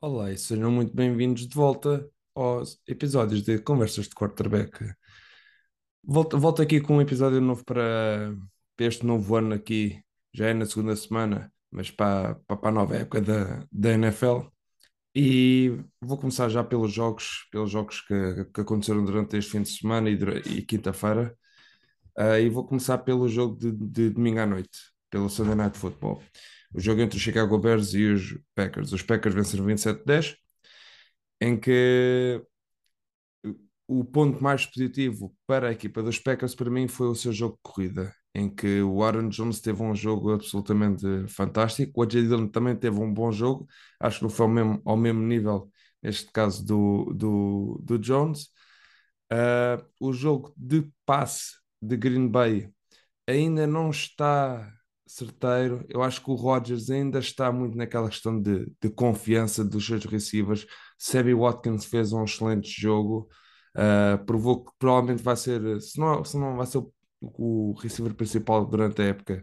Olá e sejam muito bem-vindos de volta aos episódios de Conversas de Quarterback. Volto, volto aqui com um episódio novo para, para este novo ano aqui, já é na segunda semana, mas para, para, a nova época da, da NFL. E vou começar já pelos jogos, pelos jogos que, que aconteceram durante este fim de semana e, e quinta-feira. Ah, e vou começar pelo jogo de, de domingo à noite, pelo Sunday Night Football. O jogo entre os Chicago Bears e os Packers. Os Packers venceram 27-10 em que o ponto mais positivo para a equipa dos Packers para mim foi o seu jogo de corrida, em que o Aaron Jones teve um jogo absolutamente fantástico, o AJ Dillon também teve um bom jogo, acho que não foi ao mesmo, ao mesmo nível, neste caso, do, do, do Jones. Uh, o jogo de passe de Green Bay ainda não está certeiro. Eu acho que o Rodgers ainda está muito naquela questão de, de confiança dos seus receivers. Sammy Watkins fez um excelente jogo, uh, provou que provavelmente vai ser, se não, se não vai ser o, o receiver principal durante a época.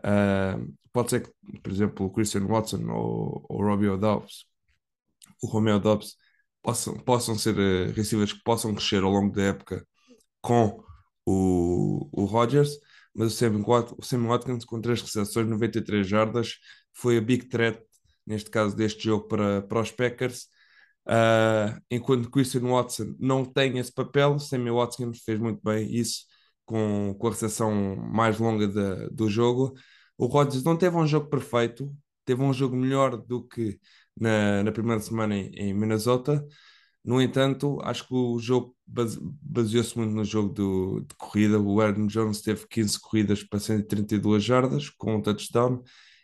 Uh, pode ser que, por exemplo, o Christian Watson ou o Robbie Dobbs, o Romeo Dobbs, possam, possam ser uh, receivers que possam crescer ao longo da época com o, o Rodgers mas o Sam, o Sam Watkins com três recepções, 93 jardas, foi a big threat, neste caso deste jogo, para, para os Packers. Uh, enquanto Christian Watson não tem esse papel, Sammy Watkins fez muito bem isso com, com a recepção mais longa de, do jogo. O Rodgers não teve um jogo perfeito, teve um jogo melhor do que na, na primeira semana em, em Minnesota, no entanto, acho que o jogo baseou-se muito no jogo do, de corrida. O Aaron Jones teve 15 corridas para 132 jardas com um touchdown,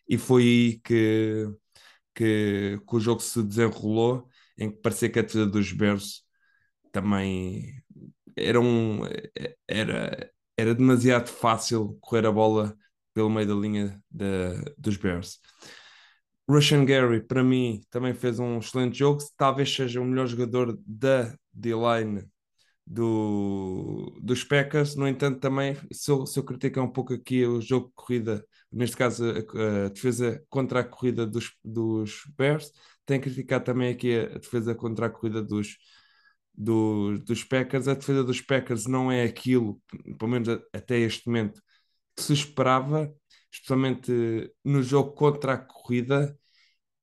e foi aí que, que, que o jogo se desenrolou, em que parecia que a defesa dos Bears também era, um, era, era demasiado fácil correr a bola pelo meio da linha dos Bears. Russian Gary, para mim, também fez um excelente jogo. Talvez seja o melhor jogador da D-line do, dos Packers. No entanto, também, se eu, se eu criticar um pouco aqui o jogo de corrida, neste caso a, a defesa contra a corrida dos, dos Bears, tenho que criticar também aqui a, defesa contra a corrida dos, dos, dos Packers. A defesa dos Packers não é aquilo, pelo menos até este momento, que se esperava especialmente no jogo contra a corrida,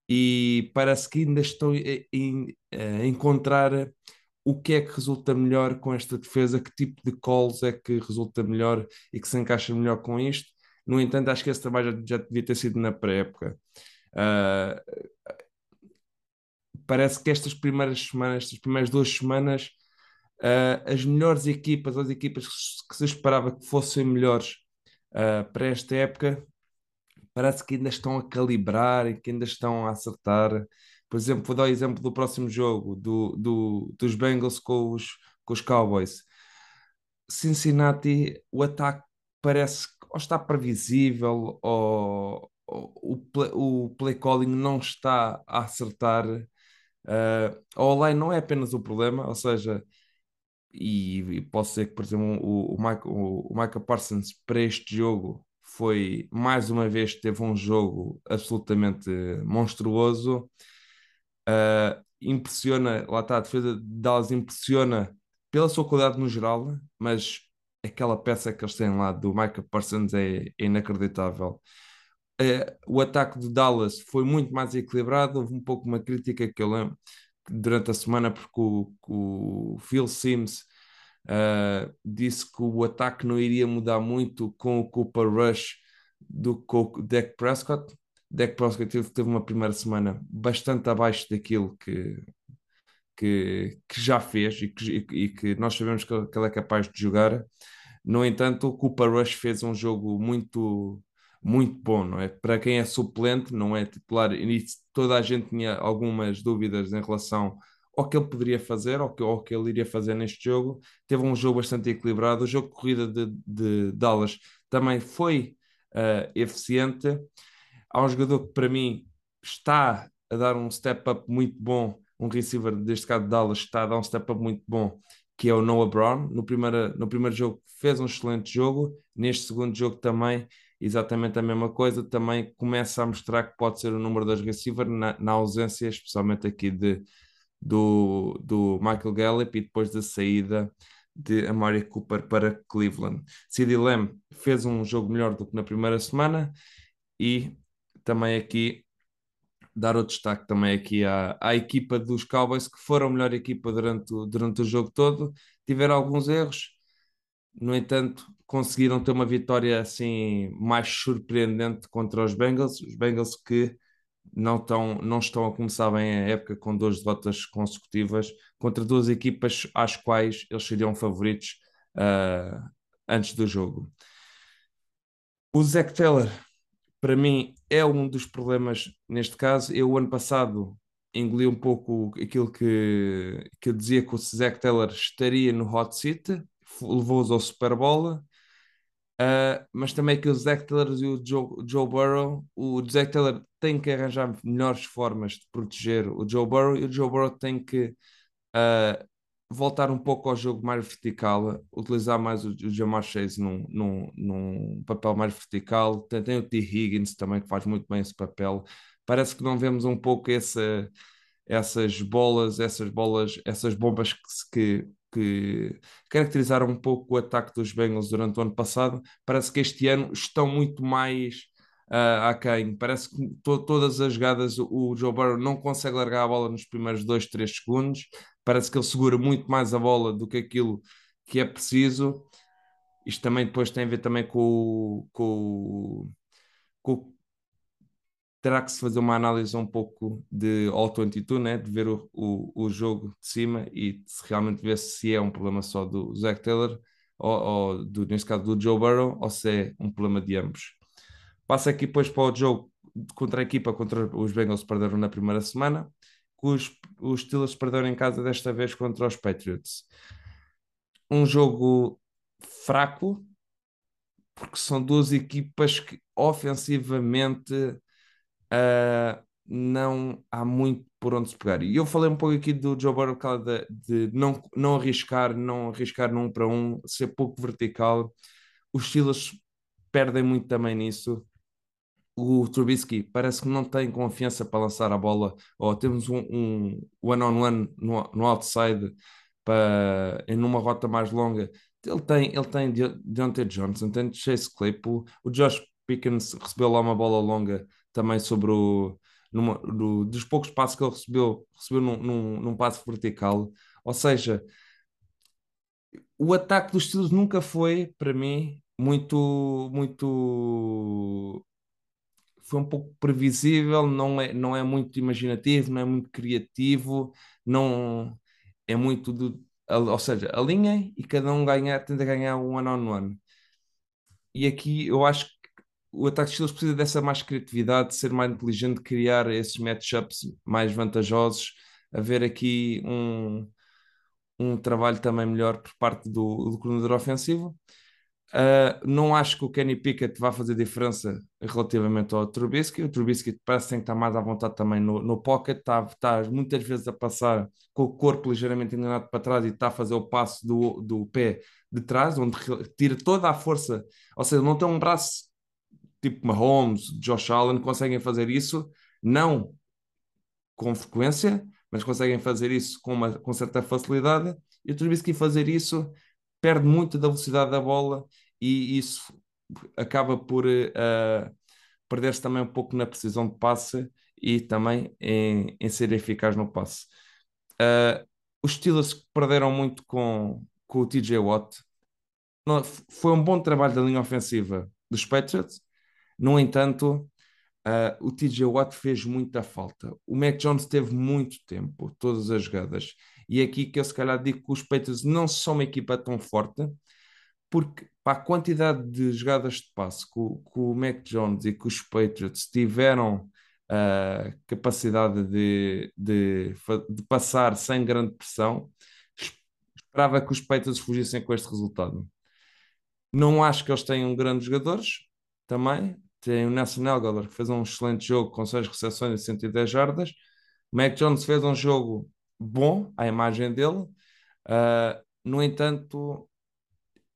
e parece que ainda estou a encontrar o que é que resulta melhor com esta defesa, que tipo de calls é que resulta melhor e que se encaixa melhor com isto. No entanto, acho que esse trabalho já, já devia ter sido na pré-época. Uh, parece que estas primeiras semanas, estas primeiras duas semanas, uh, as melhores equipas, as equipas que se esperava que fossem melhores uh, para esta época, parece que ainda estão a calibrar e que ainda estão a acertar. Por exemplo, vou dar o exemplo do próximo jogo, do, do, dos Bengals com os, com os Cowboys. Cincinnati, o ataque parece que ou está previsível ou, ou o, play, o play calling não está a acertar. Uh, a online não é apenas o problema, ou seja, e, e posso dizer que, por exemplo, o, o, Michael, o, o Michael Parsons para este jogo foi mais uma vez teve um jogo absolutamente monstruoso. Uh, impressiona, lá está, a defesa de Dallas impressiona pela sua qualidade no geral, mas aquela peça que eles têm lá do Michael Parsons é, é inacreditável. Uh, o ataque de Dallas foi muito mais equilibrado. Houve um pouco uma crítica que eu lembro durante a semana, porque o, o Phil Sims Uh, disse que o ataque não iria mudar muito com o Cooper Rush do que o Dak Prescott. Dak Prescott teve, teve uma primeira semana bastante abaixo daquilo que, que, que já fez e que, e que nós sabemos que, ele é capaz de jogar. No entanto, o Cooper Rush fez um jogo muito muito bom, não é? Para quem é suplente, não é titular, e toda a gente tinha algumas dúvidas em relação ao que ele poderia fazer, ao que, ao que ele iria fazer neste jogo. Teve um jogo bastante equilibrado. O jogo de corrida de, de Dallas também foi uh, eficiente. Há um jogador que, para mim, está a dar um step up muito bom. Um receiver, deste caso de Dallas, está a dar um step up muito bom, que é o Noah Brown. No primeiro, no primeiro jogo fez um excelente jogo, neste segundo jogo também. Exatamente a mesma coisa, também começa a mostrar que pode ser o número das receiver na, na ausência, especialmente aqui de, do, do Michael Gallup e depois da saída de Amari Cooper para Cleveland. CeeDee Lamb fez um jogo melhor do que na primeira semana e também aqui dar o destaque também aqui à, à equipa dos Cowboys, que foram a melhor equipa durante, durante o jogo todo, tiveram alguns erros, no entanto, conseguiram ter uma vitória assim mais surpreendente contra os Bengals, os Bengals que não, tão, não estão a começar bem a época com duas derrotas consecutivas contra duas equipas às quais eles seriam favoritos uh, antes do jogo. O Zach Taylor para mim é um dos problemas neste caso. Eu, ano passado, engoli um pouco aquilo que, que eu dizia que o Zach Taylor estaria no hot seat, levou-os ao Super Bowl, uh, mas também que o Zach Taylor e o Joe, Joe Burrow, o Zach Taylor tem que arranjar melhores formas de proteger o Joe Burrow e o Joe Burrow tem que uh, voltar um pouco ao jogo mais vertical, utilizar mais o, o Jamar Chase num, num, num papel mais vertical. Tem, tem o T. Higgins também que faz muito bem esse papel. Parece que não vemos um pouco essa, essas bolas, essas bolas, essas bombas que, que, que caracterizaram um pouco o ataque dos Bengals durante o ano passado. Parece que este ano estão muito mais uh, aquém. Parece que to todas as jogadas o Joe Burrow não consegue largar a bola nos primeiros 2, 3 segundos. Parece que ele segura muito mais a bola do que aquilo que é preciso. Isto também depois tem a ver também com, com, com terá que se fazer uma análise um pouco de 22, né? de ver o, o, o jogo de cima e realmente ver se é um problema só do Zach Taylor ou, ou do, neste caso do Joe Burrow ou se é um problema de ambos. Passa aqui depois para o jogo contra a equipa contra os Bengals perderam na primeira semana, os, os Steelers perderam em casa desta vez contra os Patriots. Um jogo fraco, porque são duas equipas que ofensivamente uh, não há muito por onde se pegar. E eu falei um pouco aqui do Joe Burrow de, de não, não arriscar, não arriscar num para um, ser pouco vertical. Os Steelers perdem muito também nisso o Trubisky parece que não tem confiança para lançar a bola, ou temos um, one-on-one no, no outside para, em uma rota mais longa. Ele tem, ele tem Deontay Johnson, tem Chase Claypool, o Josh Pickens recebeu lá uma bola longa também sobre o. Numa, do, dos poucos passos que ele recebeu, recebeu num, num, num passo vertical. Ou seja, o ataque dos Steelers nunca foi, para mim, muito, muito foi um pouco previsível, não é, não é muito imaginativo, não é muito criativo, não é muito ou seja, alinhem e cada um ganhar, tenta ganhar um one on one. E aqui eu acho o ataque de precisa dessa mais criatividade, de ser mais inteligente, criar esses matchups mais vantajosos, haver aqui um, um trabalho também melhor por parte do, do coordenador ofensivo. Uh, não acho que o Kenny Pickett vá fazer diferença relativamente ao Trubisky. O Trubisky parece que tem que estar mais à vontade também no, no pocket, está, está muitas vezes a passar com o corpo ligeiramente inclinado para trás e está a fazer o passo do, do pé de trás, onde tira toda a força. Ou seja, não tem um braço tipo Mahomes, Josh Allen, conseguem fazer isso, não com frequência, mas conseguem fazer isso com, uma, com certa facilidade. E o Trubisky fazer isso perde muito da velocidade da bola e isso acaba por uh, perder-se também um pouco na precisão de passe e também em, em ser eficaz no passe. Uh, os Steelers perderam muito com, com o TJ Watt. Não, foi um bom trabalho da linha ofensiva dos Patriots, no entanto, uh, o TJ Watt fez muita falta. O Mac Jones teve muito tempo, todas as jogadas. E é aqui que eu se calhar digo que os Patriots não são uma equipa tão forte, porque para a quantidade de jogadas de passe que o, que o Mac Jones e que os Patriots tiveram a uh, capacidade de, de, de, passar sem grande pressão, esperava que os Patriots fugissem com este resultado. Não acho que eles tenham grandes jogadores, também. Tem o Nelson Elgaler, que fez um excelente jogo com 6 recepções e 110 jardas. O Mac Jones fez um jogo bom à imagem dele. Uh, no entanto,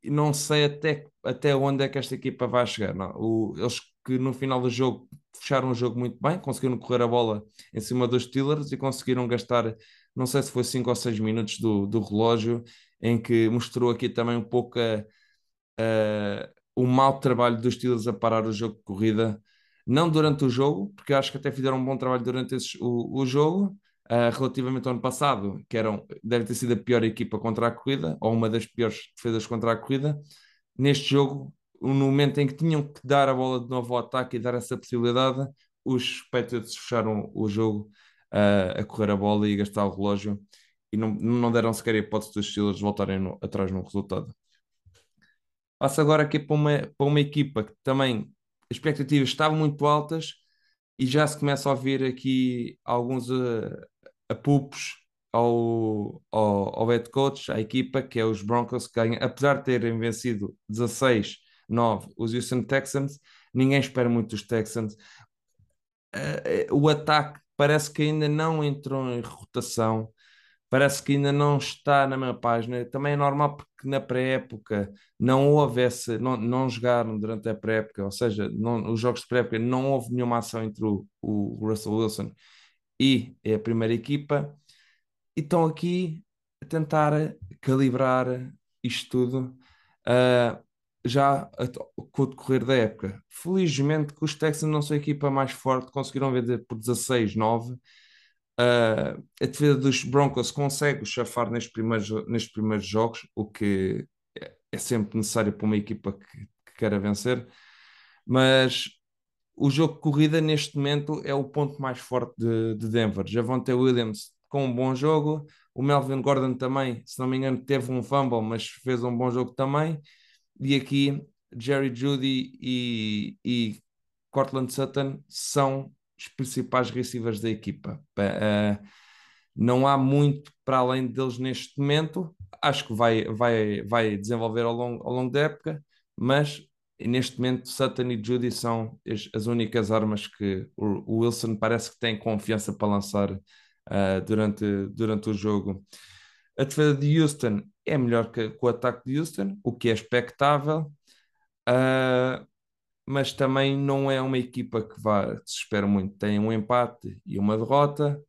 não sei até, até onde é que esta equipa vai chegar. Não. O, eles que no final do jogo fecharam o jogo muito bem, conseguiram correr a bola em cima dos Steelers e conseguiram gastar, não sei se foi 5 ou 6 minutos do, do relógio, em que mostrou aqui também um pouco a, a, o mau trabalho dos Steelers a parar o jogo de corrida. Não durante o jogo, porque acho que até fizeram um bom trabalho durante o, o jogo, uh, relativamente ao ano passado, que eram, deve ter sido a pior equipa contra a corrida, ou uma das piores defesas contra a corrida. Neste jogo, no momento em que tinham que dar a bola de novo ao ataque e dar essa possibilidade, os Patriots fecharam o jogo uh, a correr a bola e gastar o relógio e não, não deram sequer a hipótese dos Steelers voltarem no, atrás no resultado. Passo agora aqui para uma, para uma equipa que também as expectativas estavam muito altas e já se começa a ouvir aqui alguns uh, apupos ao, ao, ao head coach, à equipa, que é os Broncos, que ganham, apesar de terem vencido 16-9 os Houston Texans, ninguém espera muito dos Texans. Uh, o ataque parece que ainda não entrou em rotação, parece que ainda não está na mesma página. Também é normal porque na pré-época não houve esse, não, não jogaram durante a pré-época, ou seja, não, os jogos de pré-época não houve nenhuma ação entre o, o Russell Wilson e a primeira equipa, e estão aqui a tentar calibrar isto tudo uh, já com o decorrer da época. Felizmente que os Texans não são a equipa mais forte, conseguiram vender por 16-9. Uh, a defesa dos Broncos consegue chafar nestes primeiros, nestes primeiros jogos, o que é sempre necessário para uma equipa que, que queira vencer, mas o jogo de corrida neste momento é o ponto mais forte de, de Denver. Javonte Williams com um bom jogo, o Melvin Gordon também, se não me engano, teve um fumble, mas fez um bom jogo também. E aqui Jerry Judy e, e Cortland Sutton são os principais receivers da equipa. Uh, não há muito para além deles neste momento. Acho que vai, vai, vai desenvolver ao longo, ao longo da época, mas neste momento Sutton e Judy são as, as únicas armas que o, o, Wilson parece que tem confiança para lançar uh, durante, durante o jogo. A defesa de Houston é melhor que, que o ataque de Houston, o que é expectável, uh, mas também não é uma equipa que vá, se espera muito. Tem um empate e uma derrota.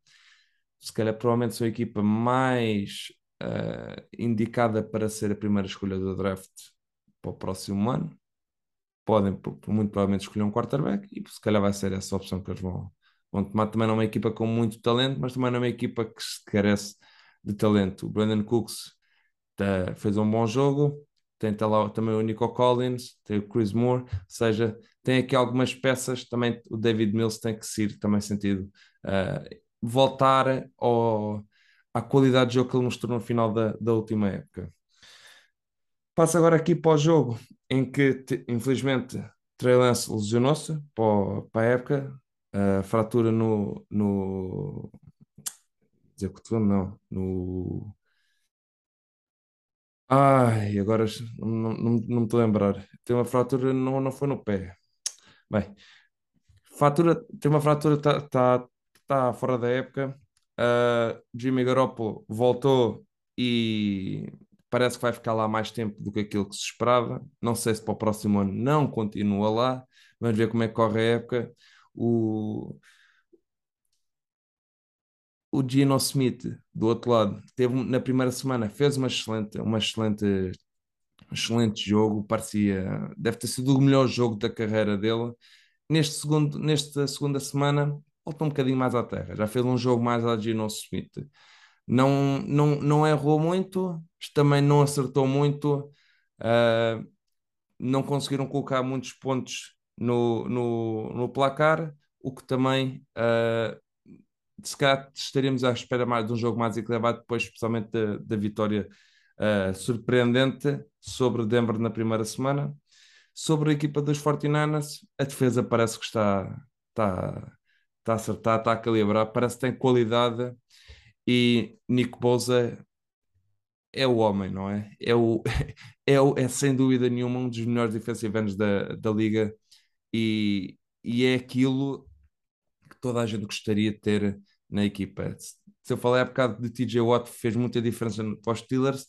Se calhar, provavelmente, são a equipa mais uh, indicada para ser a primeira escolha do draft para o próximo ano podem muito provavelmente escolher um quarterback e se calhar vai ser essa opção que eles vão, vão tomar. Também não é uma equipa com muito talento, mas também não é uma equipa que se carece de talento. O Brandon Cooks tá, fez um bom jogo, tem lá também o Nico Collins, tem o Chris Moore, ou seja, tem aqui algumas peças. Também o David Mills tem que ser também sentido uh, voltar ao, à qualidade de jogo que ele mostrou no final da, da última época. Passo agora aqui para o jogo em que, infelizmente, Trey Lance lesionou-se para, para a época, a fratura no, no dizer não, no ai, agora não, não, não me estou a lembrar. Tem uma fratura, não, não foi no pé. Bem, fratura, tem uma fratura, está tá, tá fora da época. Uh, Jimmy Garoppolo voltou e parece que vai ficar lá mais tempo do que aquilo que se esperava. Não sei se para o próximo ano não continua lá. Vamos ver como é que corre a época. O, o Gino Smith, do outro lado, teve na primeira semana, fez uma excelente, uma excelente, excelente jogo. Parecia, deve ter sido o melhor jogo da carreira dele. Neste segundo, nesta segunda semana, voltou um bocadinho mais à terra. Já fez um jogo mais a Gino Smith não, não, não errou muito, também não acertou muito, uh, não conseguiram colocar muitos pontos no, no, no placar, o que também uh, se calhar estaríamos à espera mais de um jogo mais equilibrado, depois, especialmente da, da vitória uh, surpreendente sobre Denver na primeira semana. Sobre a equipa dos 49ers, a defesa parece que está, está, está a acertar, está a calibrar, parece que tem qualidade e Nico Bosa é o homem, não é? É, o, é, o, é sem dúvida nenhuma um dos melhores defensive ends da, da liga e, e é aquilo toda a gente gostaria de ter na equipa. Se eu falei há bocado de TJ Watt, fez muita diferença para os Steelers.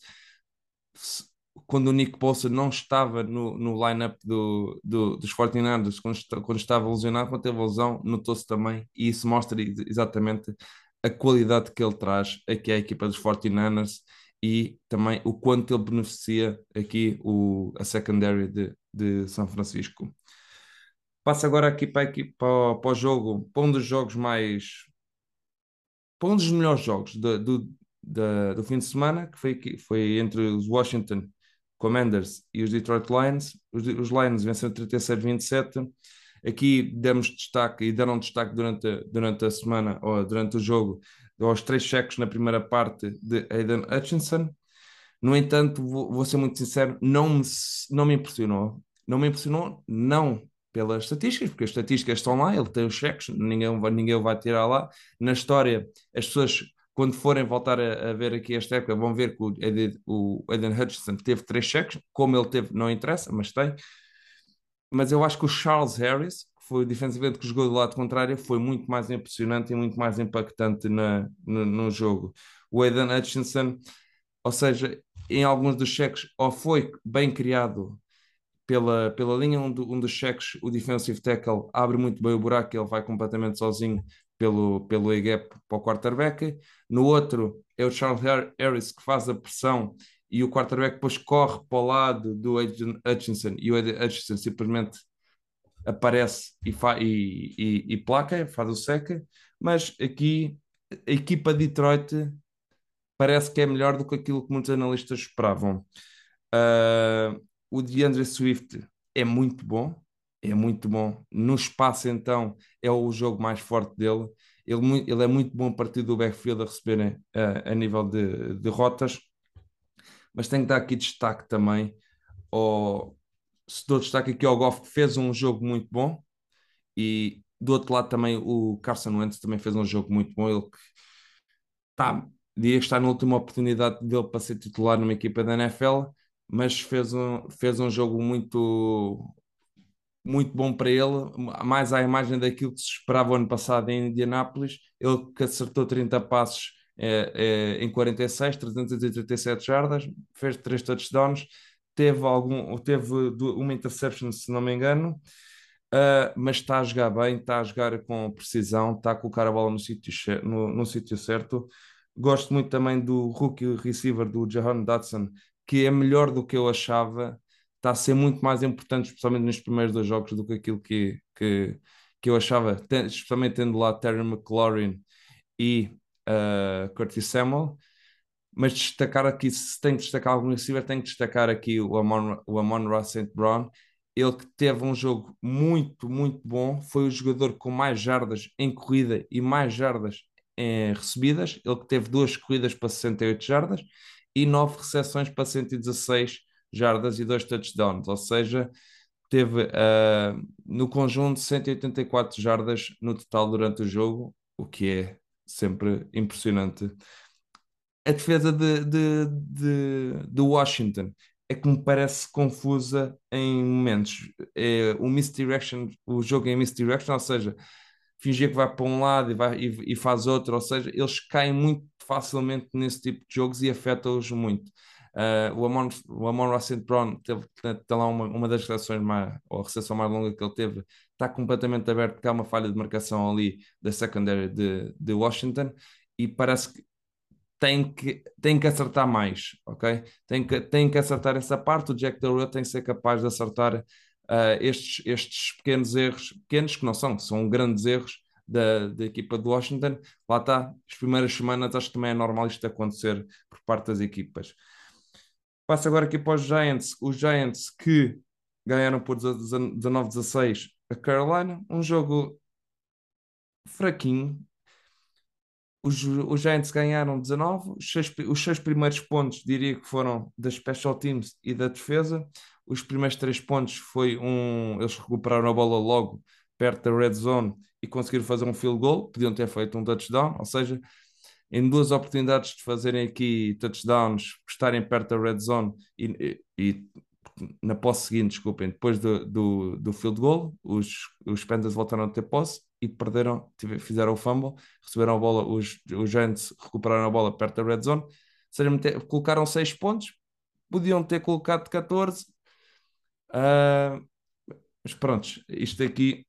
quando o Nick Bosa não estava no, no line-up do, do, dos 49ers, quando, quando estava lesionado, quando teve lesão, notou-se também, e isso mostra exatamente a qualidade que ele traz aqui à equipa dos 49ers e também o quanto ele beneficia aqui o, a secondary de, de São Francisco. Passo agora aqui para, aqui para, para o jogo, para um dos jogos mais. para um dos melhores jogos do, do, do fim de semana, que foi, foi entre os Washington Commanders e os Detroit Lions. Os, os Lions venceram 37-27. Aqui demos destaque e deram destaque durante, a, durante a semana ou durante o jogo aos três cheques na primeira parte de Aiden Hutchinson. No entanto, vou, vou ser muito sincero, não me, não me impressionou. Não me impressionou, não pelas estatísticas, porque as estatísticas estão lá, ele tem os cheques, ninguém, ninguém o vai tirar lá. Na história, as pessoas, quando forem voltar a, a ver aqui esta época, vão ver que o Aiden, o Aiden Hutchinson teve três cheques, como ele teve, não interessa, mas tem. Mas eu acho que o Charles Harris, que foi o defensivamente que jogou do lado contrário, foi muito mais impressionante e muito mais impactante na, no, no jogo. O Aiden Hutchinson, ou seja, em alguns dos cheques, ou foi bem criado pela, pela linha, um, do, um dos cheques, o defensive tackle abre muito bem o buraco, ele vai completamente sozinho pelo, pelo A-gap para o quarterback. No outro é o Charles Harris que faz a pressão e o quarterback depois corre para o lado do Hutchinson e o Hutchinson simplesmente aparece e, e, e, e placa, faz o seca, mas aqui a equipa de Detroit parece que é melhor do que aquilo que muitos analistas esperavam. Uh, o DeAndre Swift é muito bom, é muito bom. No espaço, então, é o jogo mais forte dele. Ele, ele é muito bom a partir do backfield a receber a, a nível de, de rotas, mas tenho que dar aqui destaque também ao. Se dou destaque aqui ao Goff, que fez um jogo muito bom, e do outro lado também o Carson Wentz também fez um jogo muito bom. Ele que está, diria que está na última oportunidade dele para ser titular numa equipa da NFL mas fez um, fez um jogo muito, muito bom para ele, mais à imagem daquilo que se esperava ano passado em Indianápolis. Ele que acertou 30 passos é, é, em 46, 337 jardas, fez 3 touchdowns, teve, algum, teve uma interception, se não me engano. Uh, mas está a jogar bem, está a jogar com precisão, está a colocar a bola no sítio no, no sítio certo. Gosto muito também do rookie receiver do Jahan Dodson, que é melhor do que eu achava, está a ser muito mais importante, especialmente nos primeiros dois jogos, do que aquilo que, que, que eu achava, especialmente tendo lá Terry McLaurin e uh, Curtis Samuel. Mas destacar aqui, se tem que destacar algum receiver, tem que destacar aqui o Amon, o Amon Ross St. Brown, ele que teve um jogo muito, muito bom, foi o jogador com mais jardas em corrida e mais jardas em recebidas, ele que teve duas corridas para 68 jardas, e 9 recepções para 116 jardas e 2 touchdowns, ou seja, teve uh, no conjunto 184 jardas no total durante o jogo, o que é sempre impressionante. A defesa de, de, de, de Washington é que me parece confusa em momentos. É, o misdirection, o jogo em misdirection, ou seja, fingir que vai para um lado e, vai, e, e faz outro, ou seja, eles caem muito facilmente nesse tipo de jogos e afeta-os muito. Uh, o Amon, o Amon Rossent Brown teve, tem lá uma, uma das recepções mais, ou a recepção mais longa que ele teve, está completamente aberto, porque há uma falha de marcação ali da secondary de, de Washington e parece que tem que, tem que acertar mais, ok? Tem que, tem que acertar essa parte. O Jack Del Rio tem que ser capaz de acertar uh, estes, estes pequenos erros, pequenos que não são, são grandes erros da, da equipa de Washington. Lá está, as primeiras semanas acho que também é normal isto acontecer por parte das equipas. Passo agora aqui para os Giants. Os Giants que ganharam por 19-16 a Carolina, um jogo fraquinho. Os, os Giants ganharam 19, os seis, os seis primeiros pontos diria que foram das special teams e da defesa. Os primeiros três pontos foi um. Eles recuperaram a bola logo perto da red zone e conseguiram fazer um field goal, podiam ter feito um touchdown, ou seja, em duas oportunidades de fazerem aqui touchdowns, estarem perto da red zone e, e na posse seguinte, desculpem, depois do, do, do field goal, os, os Panthers voltaram a ter posse e perderam, fizeram o fumble, receberam a bola, os, os Giants recuperaram a bola perto da red zone, seja, colocaram seis pontos, podiam ter colocado 14. Uh, mas pronto, isto aqui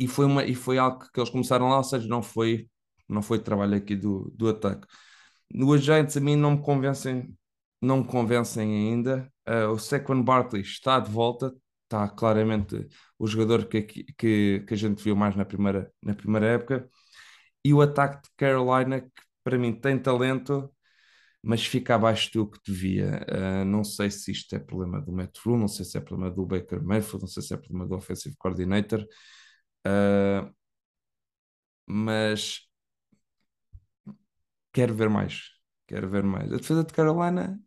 e foi, uma, e foi algo que eles começaram lá, ou seja, não foi, não foi trabalho aqui do, do ataque. No Giants a mim não me convencem, não me convencem ainda. Uh, o Saquon Barkley está de volta, está claramente o jogador que, que, que a gente viu mais na primeira, na primeira época. E o ataque de Carolina, que para mim tem talento, mas fica abaixo do que devia. Uh, não sei se isto é problema do Rule, não sei se é problema do Baker Mayfield, não sei se é problema do Offensive Coordinator, uh, mas quero ver mais. Quero ver mais. A defesa de Carolina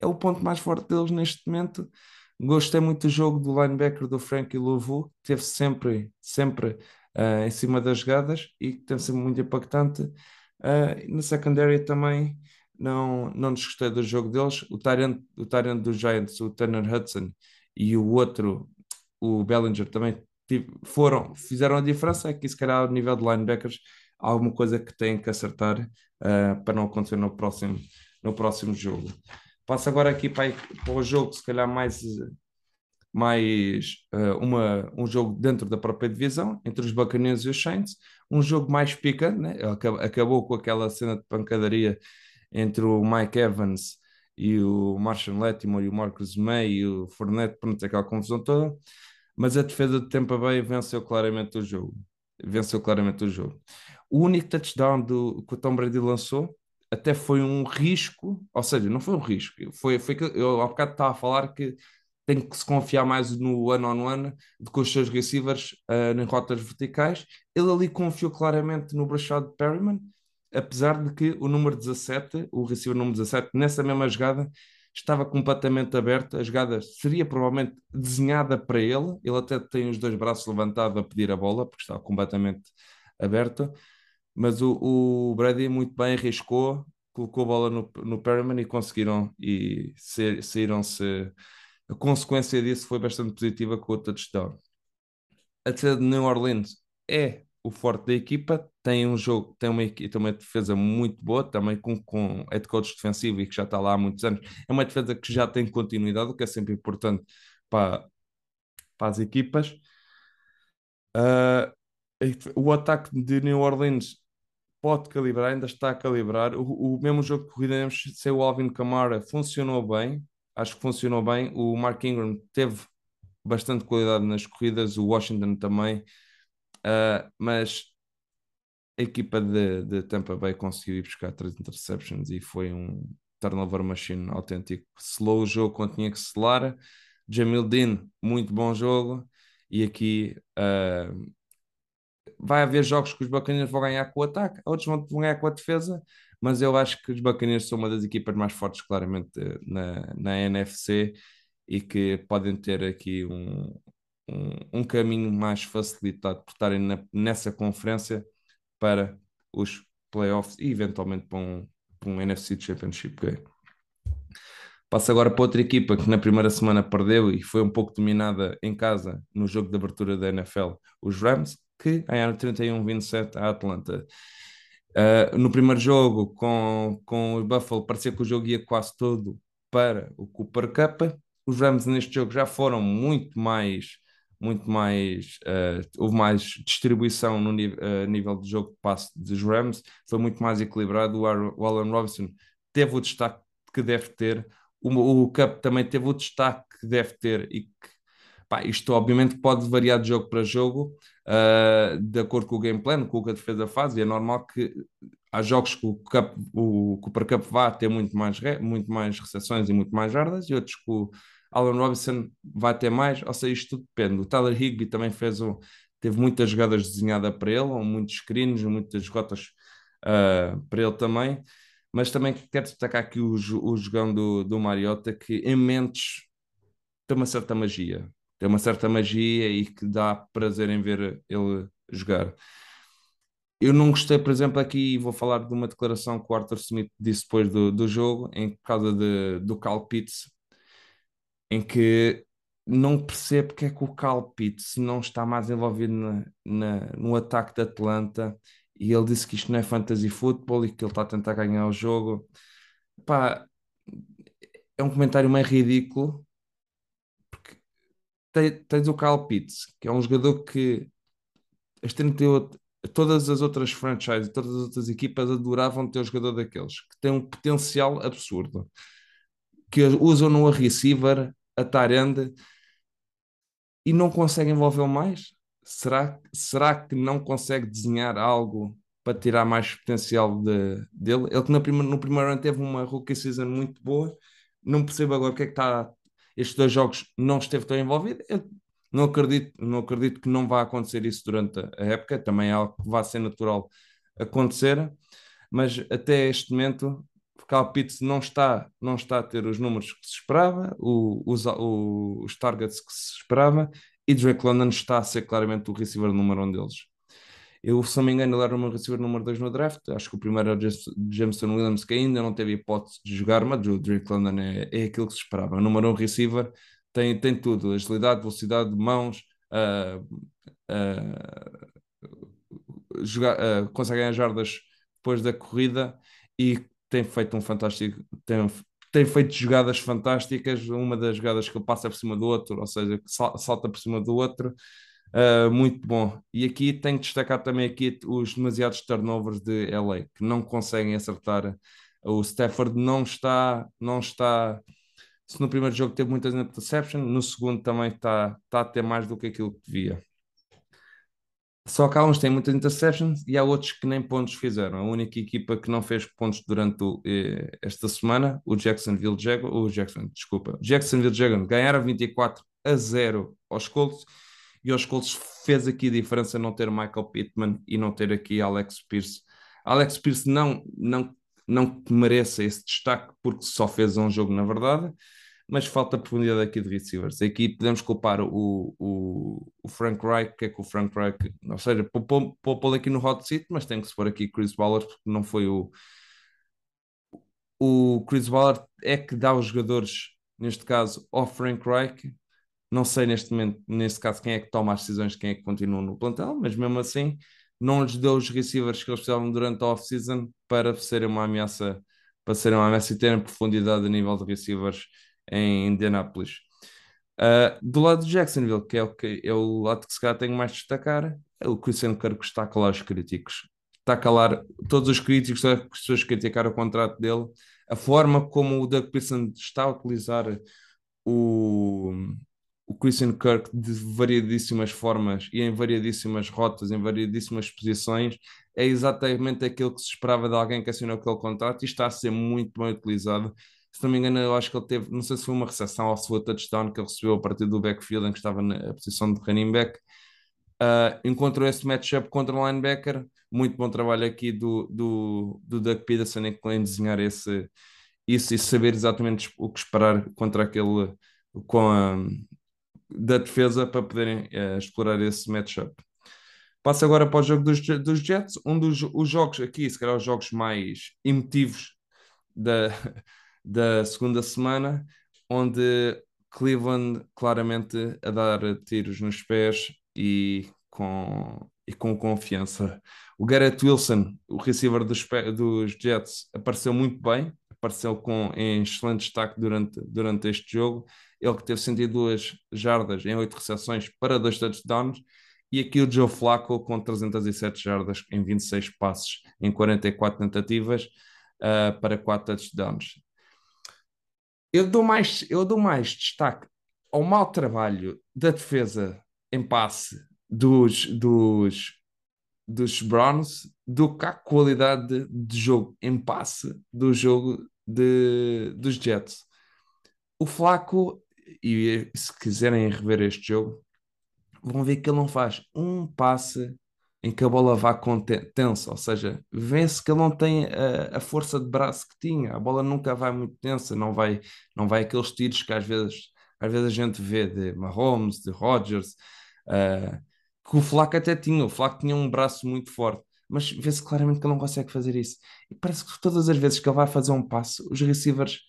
é o ponto mais forte deles neste momento. Gostei muito do jogo do linebacker do Frankie Louvu, teve sempre, sempre uh, em cima das jogadas e tem sempre muito impactante. Uh, na secondary também não, não desgostei do jogo deles. O Tyrant, o dos Giants, o Tanner Hudson e o outro, o Bellinger, também foram, fizeram a diferença. Aqui, se calhar, ao nível de linebackers, há alguma coisa que têm que acertar uh, para não acontecer no próximo, no próximo jogo. Passo agora aqui para, para o jogo, se calhar mais, mais uh, uma, um jogo dentro da própria divisão, entre os Buccaneers e os Saints, um jogo mais picante, né? acabou com aquela cena de pancadaria entre o Mike Evans e o Marshall Latimore e o Marcus May e o Fournette, pronto, aquela confusão toda, mas a defesa de Tampa Bay venceu claramente o jogo. Venceu claramente o jogo. O único touchdown do, que o Tom Brady lançou até foi um risco, ou seja, não foi um risco, foi, foi que eu há bocado estava a falar que tem que se confiar mais no one-on-one do que os seus receivers uh, em rotas verticais. Ele ali confiou claramente no Brashad Perryman, apesar de que o número 17, o receiver número 17, nessa mesma jogada, estava completamente aberto. A jogada seria provavelmente desenhada para ele. Ele até tem os dois braços levantados a pedir a bola, porque estava completamente aberto. Mas o, o Brady muito bem arriscou, colocou a bola no, no Perriman e conseguiram e saíram-se. A consequência disso foi bastante positiva com o touchdown. A defesa de New Orleans é o forte da equipa, tem um jogo, tem uma, tem uma defesa muito boa, também com, com head coach defensivo e que já está lá há muitos anos. É uma defesa que já tem continuidade, o que é sempre importante para, para as equipas. Uh, o ataque de New Orleans pode calibrar, ainda está a calibrar. O, o mesmo jogo de corrida sem o Alvin Kamara funcionou bem, acho que funcionou bem. O Mark Ingram teve bastante qualidade nas corridas, o Washington também. Uh, mas a equipa de, de, Tampa Bay conseguiu ir buscar três interceptions e foi um turnover machine autêntico. Selou o jogo quando tinha que selar. Jamil Dean, muito bom jogo. E aqui uh, vai haver jogos que os Buccaneers vão ganhar com o ataque, outros vão, ganhar com a defesa, mas eu acho que os Buccaneers são uma das equipas mais fortes, claramente, na, na NFC e que podem ter aqui um, um, um caminho mais facilitado por estarem na, nessa conferência para os playoffs e eventualmente para um, para um NFC Championship Game. Passo agora para outra equipa que na primeira semana perdeu e foi um pouco dominada em casa no jogo de abertura da NFL, os Rams, que ganharam 31-27 a Atlanta. Uh, no primeiro jogo com, com os Buffalo parecia que o jogo ia quase todo para o Cooper Cup. Os Rams neste jogo já foram muito mais muito mais, uh, houve mais distribuição no uh, nível de jogo de passe dos Rams, foi muito mais equilibrado. O, o Allen Robinson teve o destaque que deve ter, o, o Cup também teve o destaque que deve ter e que pá, isto obviamente pode variar de jogo para jogo uh, de acordo com o game plan, com o que a defesa faz, e é normal que há jogos que o, Cup, o Cooper Cup vá ter muito mais, muito mais recepções e muito mais jardas, e outros que o Allen Robinson vai ter mais, ou seja, isto tudo depende. O Tyler Higby também fez um, teve muitas jogadas desenhadas para ele, muitos screens, muitas rotas uh, para ele também. Mas também quero destacar aqui o, o jogão do, do Mariota, que em mentes tem uma certa magia. Tem uma certa magia e que dá prazer em ver ele jogar. Eu não gostei, por exemplo, aqui vou falar de uma declaração que o Arthur Smith disse depois do, do jogo, em causa de, do Cal Pitts, em que não percebo porque é que o Cal Pitts não está mais envolvido na, na, no ataque de Atlanta e ele disse que isto não é fantasy football e que ele está a tentar ganhar o jogo. Pá, é um comentário meio ridículo, porque tens o Kyle Pitts, que é um jogador que as 38, todas as outras franchises, todas as outras equipas adoravam ter um jogador daqueles, que tem um potencial absurdo, que usam no receiver, a tarende, e não consegue envolver mais? Será, será que não consegue desenhar algo para tirar mais potencial de, dele? Ele que no primeiro, no primeiro ano teve uma rookie season muito boa, não percebo agora o que é que está. Estes dois jogos não esteve tão envolvido. Eu não acredito, não acredito que não vá acontecer isso durante a época, também é algo que vai ser natural acontecer, mas até este momento Pitts não está, não está a ter os números que se esperava, o, os, o, os targets que se esperava, e Drake London está a ser claramente o receiver número um deles. Eu, se não me engano, ele era o meu receiver número 2 no draft. Acho que o primeiro era Jameson Williams, que ainda não teve hipótese de jogar, mas o Drake London é, é aquilo que se esperava. O número 1 um receiver tem, tem tudo: agilidade, velocidade, mãos, uh, uh, jogar, uh, consegue ganhar jardas depois da corrida e tem feito um fantástico. Tem, tem feito jogadas fantásticas. Uma das jogadas que ele passa por cima do outro, ou seja, salta por cima do outro Uh, muito bom. E aqui tenho que destacar também aqui os demasiados turnovers de LA, que não conseguem acertar. O Stafford não está, não está. Se no primeiro jogo teve muitas interceptions, no segundo também está, está a ter mais do que aquilo que devia. Só que há uns que têm muitas interceptions e há outros que nem pontos fizeram. A única equipa que não fez pontos durante o, eh, esta semana, o Jacksonville Jaguars, o Jackson, desculpa, Jacksonville Jaguars ganharam 24 a 0 aos Colts e aos Colts fez aqui a diferença não ter Michael Pittman e não ter aqui Alex Pierce. Alex Pierce não, não, não mereça esse destaque porque só fez um jogo na verdade, mas falta profundidade aqui de receivers. Aqui podemos culpar o, o, o Frank Reich, que é que o Frank Reich, ou seja, pôr aqui no hot seat, mas tem que se pôr aqui Chris Ballard porque não foi o o Chris Ballard é que dá os jogadores, neste caso, ao Frank Reich, não sei neste momento, neste caso, quem é que toma as decisões, quem é que continua no plantel, mas mesmo assim não lhes deu os receivers que eles precisavam durante a off-season para serem uma ameaça, para serem uma ameaça e terem profundidade a nível de receivers em Indianapolis. Uh, do lado de Jacksonville, que é o, que, é o lado que se calhar tenho mais de destacar, é o Christian Kirk está a calar os críticos. Está a calar todos os críticos, as pessoas que criticaram o contrato dele, a forma como o Doug Pearson está a utilizar o, o Christian Kirk de variadíssimas formas e em variadíssimas rotas, em variadíssimas posições, é exatamente aquilo que se esperava de alguém que assinou aquele contrato e está a ser muito bem utilizado. Se não me engano, eu acho que ele teve, não sei se foi uma recepção ou se foi touchdown que ele recebeu a partir do backfield em que estava na posição de running back. Uh, encontrou esse matchup contra o linebacker. Muito bom trabalho aqui do, do, do Doug Peterson em desenhar esse, isso e saber exatamente o que esperar contra aquele com a, da defesa para poderem uh, explorar esse matchup. Passo agora para o jogo dos, dos Jets, um dos os jogos aqui, se calhar os jogos mais emotivos da, da segunda semana, onde Cleveland claramente a dar tiros nos pés e com, e com confiança. O Garrett Wilson, o receiver dos, dos Jets, apareceu muito bem, apareceu com, em excelente destaque durante, durante este jogo ele que teve 102 jardas em 8 recepções para 2 touchdowns, e aqui o Joe Flacco com 307 jardas em 26 passes em 44 tentativas uh, para 4 touchdowns. Eu dou, mais, eu dou mais destaque ao mau trabalho da defesa em passe dos, dos, dos Browns do que à qualidade de, de jogo em passe do jogo de, dos Jets. O Flaco e se quiserem rever este jogo, vão ver que ele não faz um passe em que a bola vá tensa, ou seja, vê-se que ele não tem a, a, força de braço que tinha, a bola nunca vai muito tensa, não vai, não vai aqueles tiros que às vezes, às vezes a gente vê de Mahomes, de Rodgers, uh, que o Flaco até tinha, o Flaco tinha um braço muito forte, mas vê-se claramente que ele não consegue fazer isso. E parece que todas as vezes que ele vai fazer um passo, os receivers,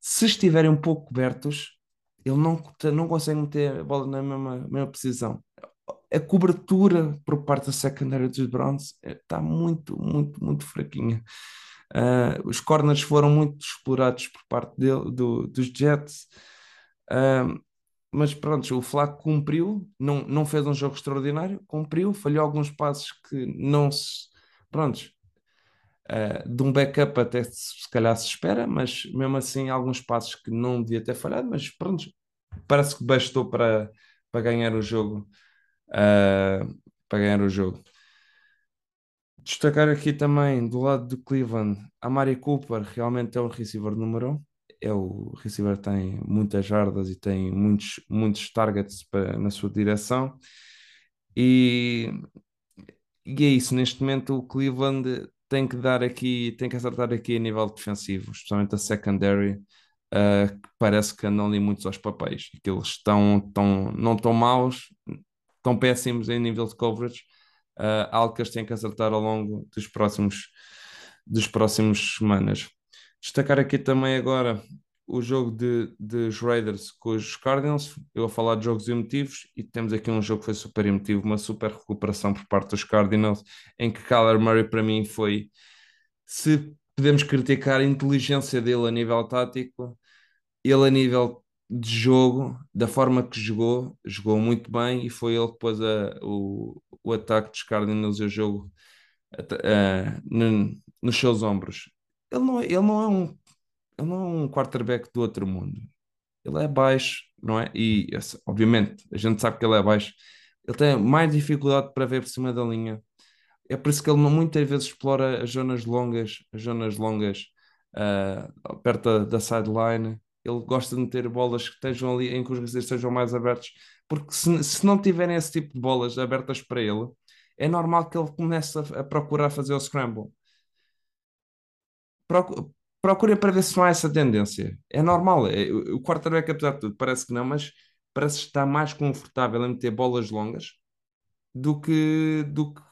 se estiverem um pouco cobertos, ele não, não consegue meter a bola na mesma, mesma posição. A cobertura por parte da secundária dos Browns está muito, muito, muito fraquinha. Uh, os corners foram muito explorados por parte dele, do, dos Jets. Uh, mas pronto, o Flaco cumpriu, não, não fez um jogo extraordinário, cumpriu, falhou alguns passos que não se. Pronto, uh, de um backup até se, se calhar se espera, mas mesmo assim, alguns passos que não devia ter falhado, mas pronto, parece que bastou para, para ganhar o jogo. Uh, para ganhar o jogo. Destacar aqui também do lado do Cleveland, a Mari Cooper realmente é o receiver número um. É o receiver tem muitas jardas e tem muitos, muitos targets para, na sua direção. E, e é isso, neste momento o Cleveland tem que dar aqui, tem que acertar aqui a nível defensivo, especialmente a secondary, uh, parece que andam ali muitos aos papéis, que eles estão, estão, não estão maus, estão péssimos em nível de coverage, uh, algo que eles têm que acertar ao longo dos próximos, dos próximos semanas. Destacar aqui também agora o jogo de, dos Raiders com os Cardinals. Eu vou falar de jogos emotivos e temos aqui um jogo que foi super emotivo, uma super recuperação por parte dos Cardinals, em que Kyler Murray para mim foi, se podemos criticar a inteligência dele a nível tático, ele a nível de jogo, da forma que jogou, jogou muito bem e foi ele que pôs a, o, o ataque dos Cardinals e o jogo uh, no, nos seus ombros. Ele não, é, ele, não é um, ele não é um quarterback do outro mundo. Ele é baixo, não é? E obviamente a gente sabe que ele é baixo. Ele tem mais dificuldade para ver por cima da linha. É por isso que ele muitas vezes explora as zonas longas, as zonas longas uh, perto da, da sideline ele gosta de meter bolas que estejam ali em que os receivers estejam mais abertos, porque se, se não tiverem esse tipo de bolas abertas para ele, é normal que ele comece a, a procurar fazer o scramble. procurem para ver se não há essa tendência. É normal. É, o quarterback, apesar de tudo, parece que não, mas parece estar mais confortável em meter bolas longas do que, do que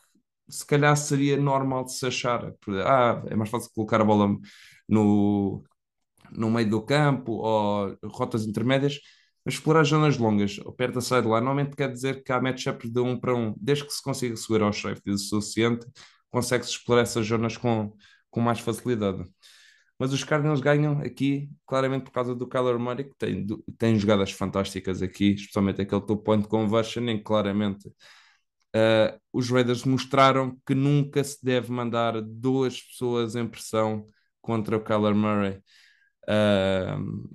se calhar seria normal de se achar. Ah, é mais fácil colocar a bola no, no meio do campo ou rotas intermédias, mas explorar zonas longas ou perto da sideline normalmente quer dizer que há matchups de um para um, desde que se consiga segurar ao chefe o suficiente, consegue-se explorar essas zonas com, com mais facilidade. Mas os Cardinals ganham aqui claramente por causa do Kyler Murray, que tem, tem jogadas fantásticas aqui, especialmente aquele two point conversion, em que claramente uh, os Raiders mostraram que nunca se deve mandar duas pessoas em pressão contra o Kyler Murray. Uh,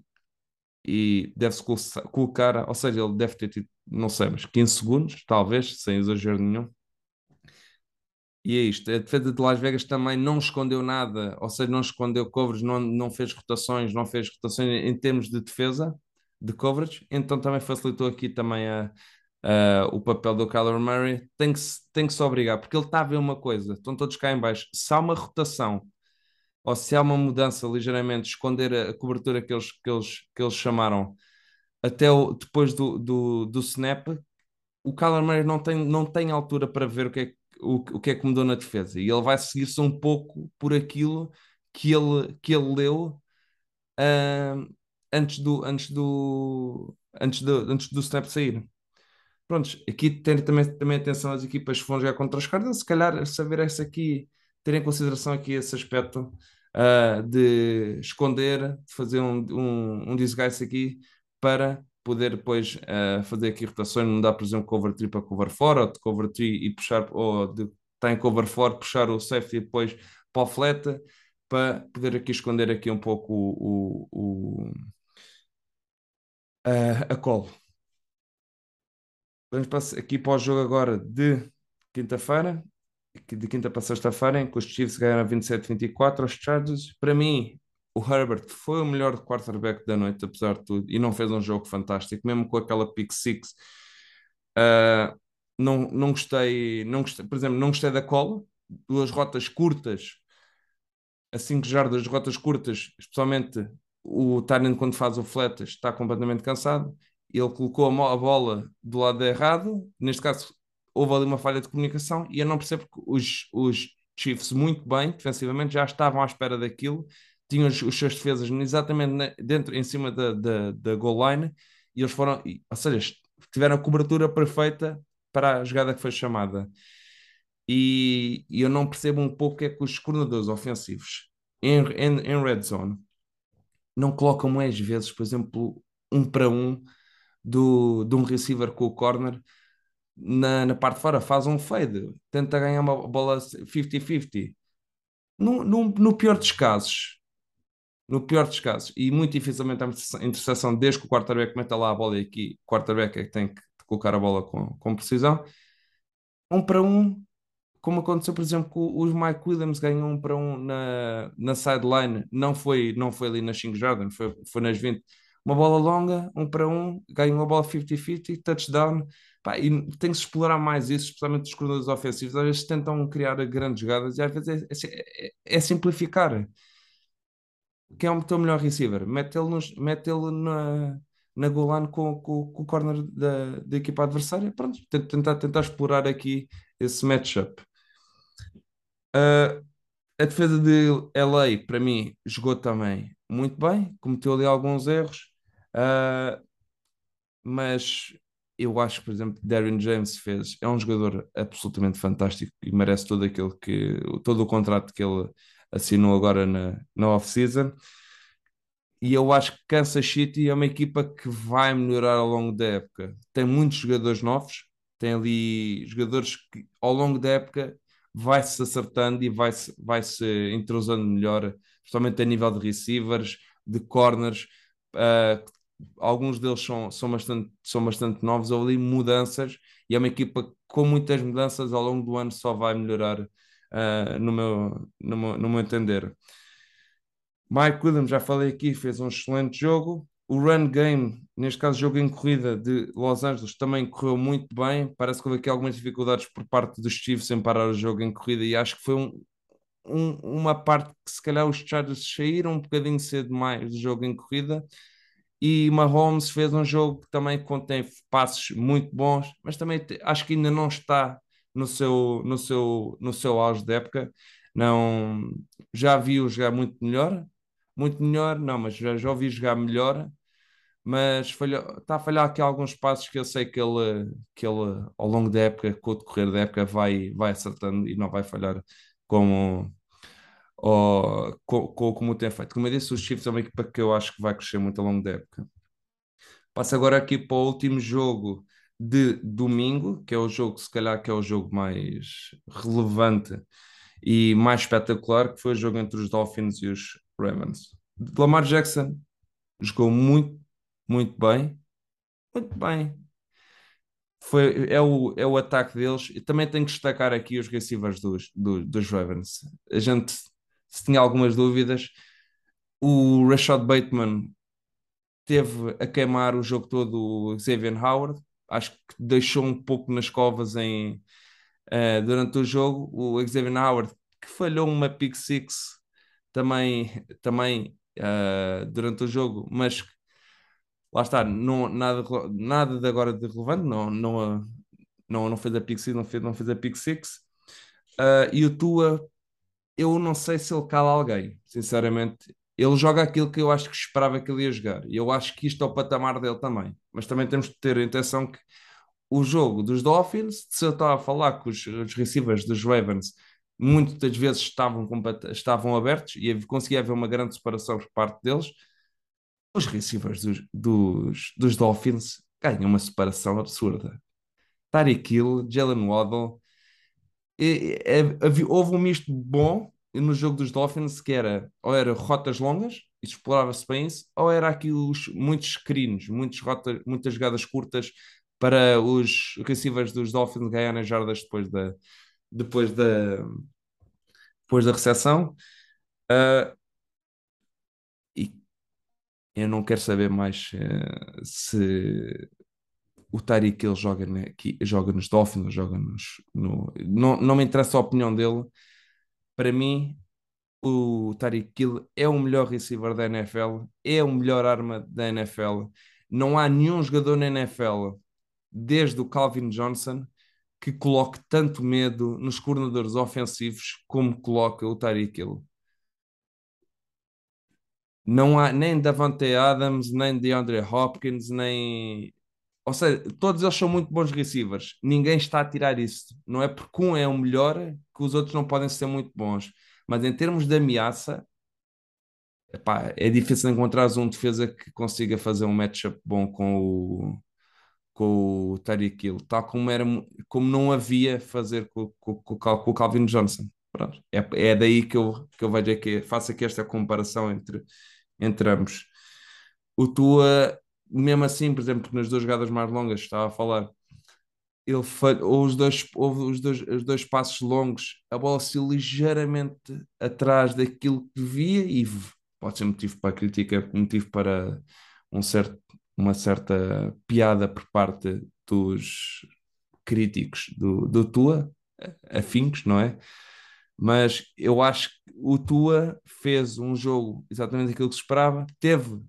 e deve-se colocar, ou seja, ele deve ter tido, não sei, mas 15 segundos, talvez, sem exagero nenhum. E é isto. A defesa de Las Vegas também não escondeu nada, ou seja, não escondeu covers, não, não fez rotações, não fez rotações em termos de defesa, de coverage, então também facilitou aqui também a, o papel do Kyler Murray. Tem que, tem que se obrigar, porque ele está a ver uma coisa, estão todos cá em baixo. Se há uma rotação ou se há uma mudança ligeiramente, esconder a, cobertura que eles, que eles, que eles chamaram. Até o, depois do, do, do snap, o Kyler Murray não tem, não tem altura para ver o que, é, o, o que é que mudou na defesa. E ele vai seguir-se um pouco por aquilo que ele, que ele leu uh, antes, do, antes, do, antes, do, antes do snap sair. Prontos, aqui tem também, também atenção às equipas que vão jogar contra os Cardinals, se calhar saber essa aqui, ter em consideração aqui esse aspecto uh, de esconder, de fazer um, um, um disguise aqui para poder depois uh, fazer aqui rotações, não por exemplo, cover 3 para cover 4, ou de cover 3 e puxar, ou de estar em cover 4, puxar o safety depois para o flat, para poder aqui esconder aqui um pouco o, o, o uh, a call. Vamos passar aqui para o jogo agora de quinta-feira, de quinta para sexta-feira, em que os Chiefs ganharam 27-24 aos Chargers. Para mim, o Herbert foi o melhor quarterback da noite, apesar de tudo, e não fez um jogo fantástico, mesmo com aquela pick six. Uh, não, não gostei, não gostei, por exemplo, não gostei da cola, duas rotas curtas, a 5 jardas, rotas curtas, especialmente o Tyrant quando faz o flat está completamente cansado. Ele colocou a bola do lado errado, neste caso houve ali uma falha de comunicação e eu não percebo que os, os Chiefs, muito bem, defensivamente, já estavam à espera daquilo, tinham os, os seus defesas exatamente dentro, em cima da, da, da goal line e eles foram, ou seja, tiveram a cobertura perfeita para a jogada que foi chamada. E, e eu não percebo um pouco é que os coordenadores ofensivos em, em, em red zone, não colocam mais vezes, por exemplo, um para um do, de um receiver com o corner na, na parte de fora, faz um fade, tenta ganhar uma bola 50-50. No, no, no pior dos casos, no pior dos casos, e muito dificilmente há interseção desde que o quarterback meta lá a bola e aqui o quarterback é que tem que colocar a bola com, com precisão. Um para um, como aconteceu, por exemplo, com os Mike Williams ganham um para um na, na sideline, não foi, não foi ali nas 5 jardas, foi, foi nas 20. Uma bola longa, um para um, ganham uma bola 50-50, touchdown. Pá, e tem que se explorar mais isso, especialmente os coordenadores ofensivos. Às vezes tentam criar grandes jogadas e às vezes é, é, é simplificar. Quem é o teu melhor receiver? Mete-lo mete na, na goal line com, com, com o corner da, da equipa adversária. Pronto, tentar, tentar explorar aqui esse matchup. Uh, a defesa de LA, para mim, jogou também muito bem, cometeu ali alguns erros, uh, mas eu acho que, por exemplo, Darren James fez, é um jogador absolutamente fantástico e merece todo aquele que, todo o contrato que ele assinou agora na, na off-season. E eu acho que Kansas City é uma equipa que vai melhorar ao longo da época. Tem muitos jogadores novos, tem ali jogadores que ao longo da época vai-se acertando e vai-se vai -se entrosando melhor, principalmente a nível de receivers, de corners. Uh, alguns deles são, são, bastante, são bastante novos, ali mudanças e é uma equipa com muitas mudanças ao longo do ano só vai melhorar uh, no, meu, no, meu, no meu entender. Mike Williams, já falei aqui, fez um excelente jogo. O run game, neste caso, jogo em corrida de Los Angeles, também correu muito bem. Parece que houve aqui algumas dificuldades por parte dos Chiefs em parar o jogo em corrida e acho que foi um, um, uma parte que se calhar os Chargers saíram um bocadinho cedo mais do jogo em corrida e Mahomes fez um jogo que também contém passos muito bons, mas também acho que ainda não está no seu, no seu, no seu auge de época. Não, já vi-o jogar muito melhor, muito melhor, não, mas já, já ouvi jogar melhor, mas falhou, está a falhar aqui alguns passos que eu sei que ele, que ele ao longo da época, com o decorrer da época, vai, vai acertando e não vai falhar como, ou, como, como tem feito. Como eu disse, os Chiefs é uma equipa que eu acho que vai crescer muito ao longo da época. Passo agora aqui para o último jogo de domingo, que é o jogo, se calhar, que é o jogo mais relevante e mais espetacular, que foi o jogo entre os Dolphins e os Ravens. Lamar Jackson jogou muito, muito bem, muito bem. Foi, é, o, é o ataque deles. E também tenho que destacar aqui os receivers dos, dos, dos Ravens. A gente, se tinha algumas dúvidas, o Rashad Bateman teve a queimar o jogo todo o Xavier Howard. Acho que deixou um pouco nas covas em, uh, durante o jogo. O Xavier Howard, que falhou uma pick six também, também uh, durante o jogo, mas lá está, não, nada, nada de agora de relevante, não, não, não, não fez a pick six, não fez, não fez a pick six. Uh, e o Tua, eu não sei se ele cala alguém, sinceramente. Ele joga aquilo que eu acho que esperava que ele ia jogar. E eu acho que isto é o patamar dele também. Mas também temos de ter a intenção que o jogo dos Dolphins, se eu estava a falar com os, os receivers dos Ravens, muitas vezes estavam, estavam abertos e conseguia haver uma grande separação por parte deles. Os receivers dos, dos, dos Dolphins ganham uma separação absurda. Tyreek Hill, Jalen Waddle. E, houve um misto bom no jogo dos Dolphins que era ou era rotas longas, e explorava-se bem isso, ou era aqui os, muitos screens, muitos rotas, muitas jogadas curtas para os receivers dos Dolphins ganharem jardas depois da, depois da, depois da recepção. Uh, e eu não quero saber mais uh, se o Tyreek ele joga, né, aqui, joga nos Dolphins joga nos. No, não, não me interessa a opinião dele. Para mim, o Tyreek Hill é o melhor receiver da NFL, é o melhor arma da NFL. Não há nenhum jogador na NFL, desde o Calvin Johnson, que coloque tanto medo nos coordenadores ofensivos como coloca o Tyreek Hill. Não há nem Davante Adams, nem DeAndre Hopkins, nem. Ou seja, todos eles são muito bons receivers. Ninguém está a tirar isso. Não é porque um é o melhor que os outros não podem ser muito bons. Mas em termos de ameaça, epá, é difícil encontrar um defesa que consiga fazer um matchup bom com o, com o Tyreek Hill, tal como, era, como não havia fazer com, com, com, o Calvin Johnson. É, é daí que eu, que eu vejo aqui, faço aqui esta comparação entre, entre ambos. O Tua, mesmo assim, por exemplo, nas duas jogadas mais longas, estava a falar, ele ou os dois, houve os dois, os dois passos longos, a bola saiu ligeiramente atrás daquilo que devia e pode ser motivo para crítica, motivo para um certo, uma certa piada por parte dos críticos do, do Tua, afincos, não é? Mas eu acho que o Tua fez um jogo exatamente aquilo que se esperava, teve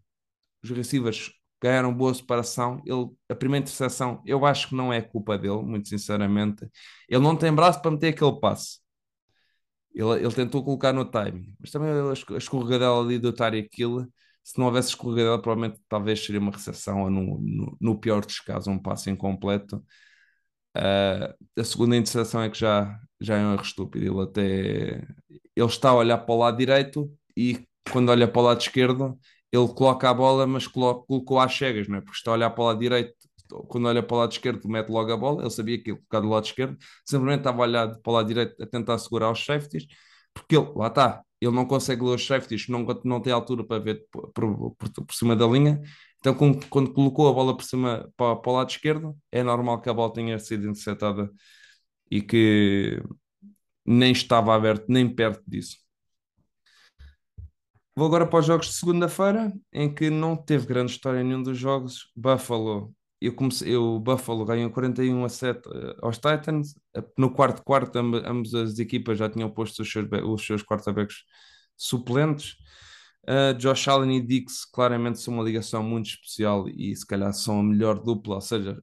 os receivers ganharam boa separação. Ele, a primeira interseção, eu acho que não é culpa dele, muito sinceramente. Ele não tem braço para meter aquele passe. Ele, ele tentou colocar no timing, mas também a escorregadela ali do Tariq Hill, se não houvesse escorregadela, provavelmente talvez seria uma recepção ou, no, no, no pior dos casos, um passe incompleto. Uh, a segunda interseção é que já, já é um erro estúpido. Ele até ele está a olhar para o lado direito e quando olha para o lado esquerdo, ele coloca a bola, mas colocou às cegas, não é? Porque está a olhar para o lado direito, quando olha para o lado esquerdo, mete logo a bola. Ele sabia que ia colocar do lado esquerdo, simplesmente estava a olhar para o lado direito a tentar segurar os safeties, porque ele, lá está, ele não consegue ler os safeties, não, não tem altura para ver por, por, por, por cima da linha. Então, quando, quando, colocou a bola por cima para, para o lado esquerdo, é normal que a bola tenha sido interceptada e que nem estava aberto, nem perto disso. Vou agora para os jogos de segunda-feira, em que não teve grande história nenhum dos jogos. Buffalo, eu comecei, eu, Buffalo ganhou 41 a 7 eh, aos Titans. Eh, no quarto quarto, ambas as equipas já tinham posto os seus, os seus quarterbacks suplentes. Uh, Josh Allen e Dix claramente são uma ligação muito especial e se calhar são a melhor dupla, ou seja,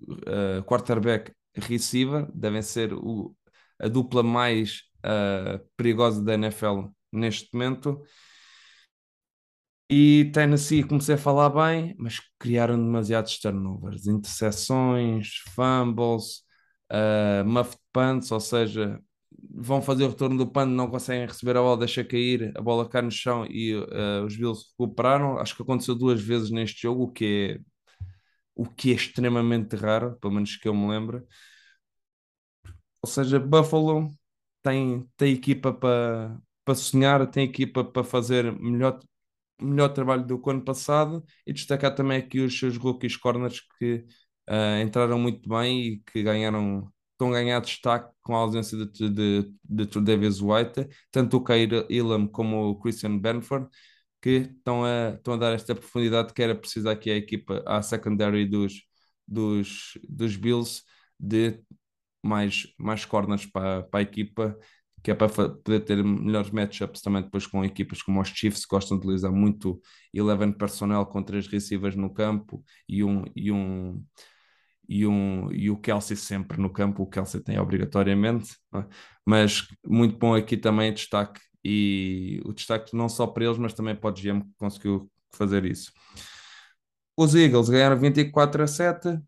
uh, quarterback receiver, devem ser o, a dupla mais uh, perigosa da NFL neste momento. E Tennessee comecei a falar bem, mas criaram demasiados turnovers, interseções, fumbles, uh, muffed punts, ou seja, vão fazer o retorno do punt, não conseguem receber a bola, deixa cair, a bola cai no chão e uh, os Bills recuperaram. Acho que aconteceu duas vezes neste jogo, o que é, o que é extremamente raro, pelo menos que eu me lembro. Ou seja, Buffalo tem, tem equipa para para sonhar, tem equipa para fazer melhor, melhor trabalho do que o ano passado e destacar também aqui os seus rookies corners que uh, entraram muito bem e que ganharam, estão a ganhar destaque com a ausência de, de, de Davis White, tanto o Kair Elam como o Christian Benford, que estão a, estão a dar esta profundidade que era preciso aqui a equipa, a secondary dos, dos, dos Bills, de mais, mais corners para, para a equipa que é para poder ter melhores matchups também depois com equipas como os Chiefs, que gostam de utilizar muito 11 personnel com três receivers no campo e um, e um, e, um, e o Kelsey sempre no campo, o Kelsey tem obrigatoriamente, é? mas muito bom aqui também destaque e o destaque não só para eles, mas também para o GM que conseguiu fazer isso. Os Eagles ganharam 24 a 7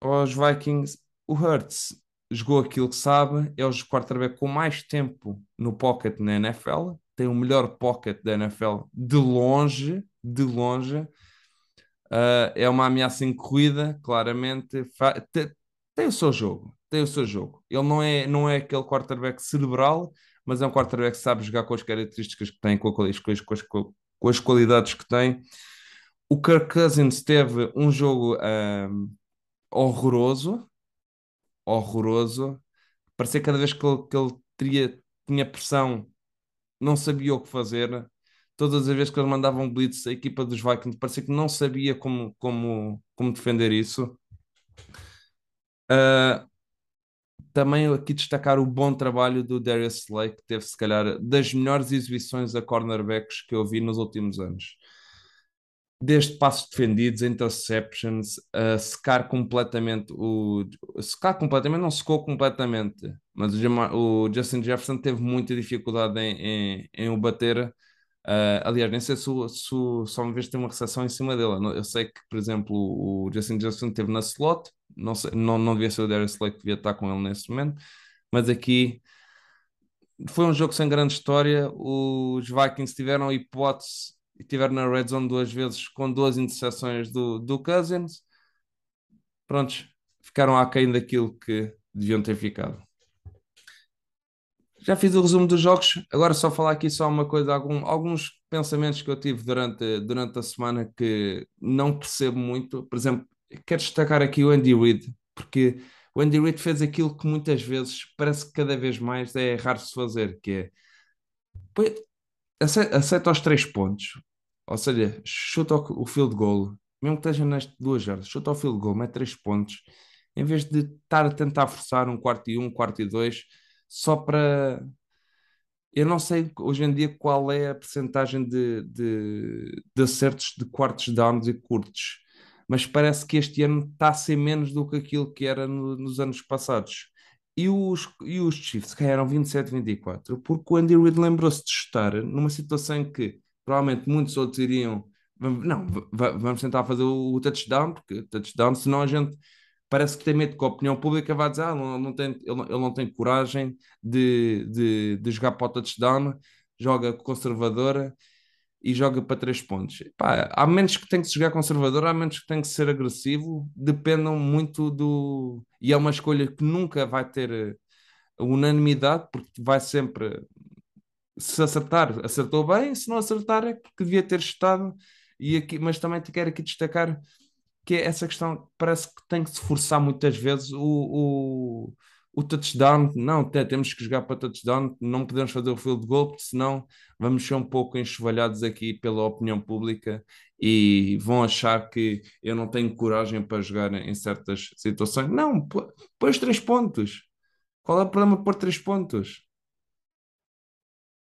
aos Vikings. O Hurts jogou aquilo que sabe, é o quarterback com mais tempo no pocket na NFL, tem o melhor pocket da NFL de longe, de longe. Uh, é uma ameaça em corrida, claramente. Tem, tem, o seu jogo, tem o seu jogo. Ele não é, não é aquele quarterback cerebral, mas é um quarterback que sabe jogar com as características que tem, com, a, com, as, com, com as qualidades que tem. O Kirk Cousins teve um jogo um, ah, horroroso, horroroso. Parecia cada vez que ele, que ele teria, tinha pressão, não sabia o que fazer. Todas as vezes que ele mandava um blitz, a equipa dos Vikings parecia que não sabia como, como, como defender isso. Uh, também aqui destacar o bom trabalho do Darius Slay, que teve, se calhar, das melhores exibições a cornerbacks que eu vi nos últimos anos desde passos defendidos, interceptions, a secar completamente o. Secar completamente, não secou completamente, mas o, Justin Jefferson teve muita dificuldade em, em, em o bater. Uh, aliás, nem sei se, se, só uma vez tem uma recepção em cima dele. Eu sei que, por exemplo, o Justin Jefferson teve na slot, não, sei, não, não devia ser o Darius Slade que devia estar com ele nesse momento, mas aqui foi um jogo sem grande história. Os Vikings tiveram hipótese e tiveram na red zone duas vezes com duas interseções do, do Cousins. Prontos, ficaram aquém daquilo que deviam ter ficado. Já fiz o resumo dos jogos, agora só falar aqui só uma coisa, algum, alguns pensamentos que eu tive durante, durante a semana que não percebo muito. Por exemplo, quero destacar aqui o Andy Reid, porque o Andy Reid fez aquilo que muitas vezes parece que cada vez mais é raro-se fazer, que é aceita os três pontos, ou seja, chuta o field goal, mesmo que esteja nas duas jardas, chuta o field goal, mete três pontos, em vez de estar a tentar forçar um quarto e um, quarto e dois, só para. Eu não sei hoje em dia qual é a percentagem de, de, de acertos de quartos downs e curtos, mas parece que este ano está a ser menos do que aquilo que era no, nos anos passados. E os, e os Chiefs ganharam 27-24, porque o Andy Reid lembrou-se de estar numa situação em que provavelmente muitos outros iriam. Não, vamos tentar fazer o touchdown, porque touchdown, senão a gente parece que tem medo que a opinião pública vá dizer ah, não, não tem, ele, ele não tem coragem de, de, de jogar para o touchdown, joga conservadora e joga para três pontos. Pá, há menos que tem que se jogar conservador, há menos que tem que ser agressivo, dependam muito do. E é uma escolha que nunca vai ter unanimidade, porque vai sempre. Se acertar, acertou bem, se não acertar, é porque devia ter estado. E aqui, mas também te quero aqui destacar que é essa questão parece que tem que se forçar muitas vezes o, o, o touchdown. Não, temos que jogar para touchdown, não podemos fazer o field goal, porque senão vamos ser um pouco enxovalhados aqui pela opinião pública e vão achar que eu não tenho coragem para jogar em certas situações. Não, põe os três pontos. Qual é o problema de pôr três pontos?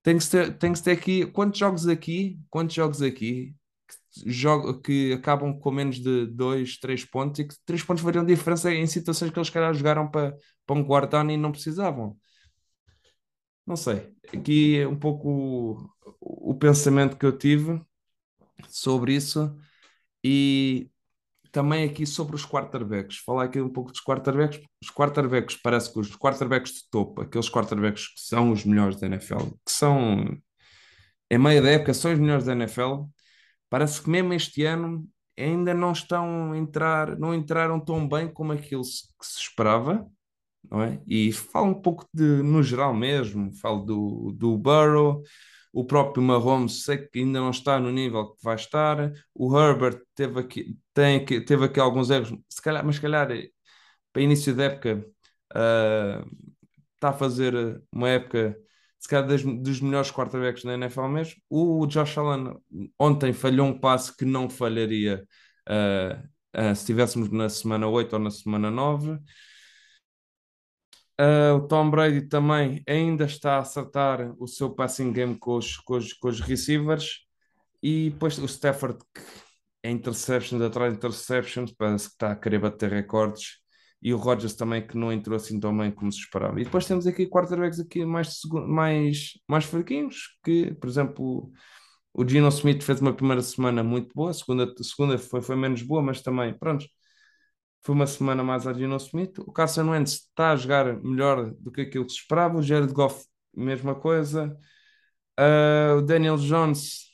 Tem que ter, tem que ter aqui. Quantos jogos aqui? Quantos jogos aqui jogo, que acabam com menos de 2, 3 pontos e que 3 pontos fariam diferença em situações que eles calhar jogaram para, para um guardar e não precisavam. Não sei. Aqui é um pouco o, o pensamento que eu tive sobre isso e também aqui sobre os quarterbacks. Falar aqui um pouco dos quarterbacks. Os quarterbacks, parece que os quarterbacks de topo, aqueles quarterbacks que são os melhores da NFL, que são, em meio da época, são os melhores da NFL, Parece que mesmo este ano ainda não estão a entrar, não entraram tão bem como aquilo que se esperava, não é? E falo um pouco de, no geral mesmo, falo do, do Burrow, o próprio Mahomes sei que ainda não está no nível que vai estar, o Herbert teve aqui, tem aqui, teve aqui alguns erros, se calhar, mas se calhar para início da época uh, está a fazer uma época se calhar das, dos melhores quarterbacks da NFL mesmo. O Josh Allen ontem falhou um passe que não falharia uh, uh, se estivéssemos na semana 8 ou na semana 9. Uh, o Tom Brady também ainda está a acertar o seu passing game com os, com os, com os receivers. E depois o Stafford, que é interceptions atrás de interceptions, parece que está a querer bater recordes e o Rodgers também que não entrou assim tão bem como se esperava. E depois temos aqui quarterbacks aqui mais, mais, mais fraquinhos, que, por exemplo, o Gino Smith fez uma primeira semana muito boa, a segunda, a segunda foi, foi menos boa, mas também, pronto, foi uma semana mais a Gino Smith. O Carson Wentz está a jogar melhor do que aquilo que se esperava, o Jared Goff, mesma coisa. Uh, o Daniel Jones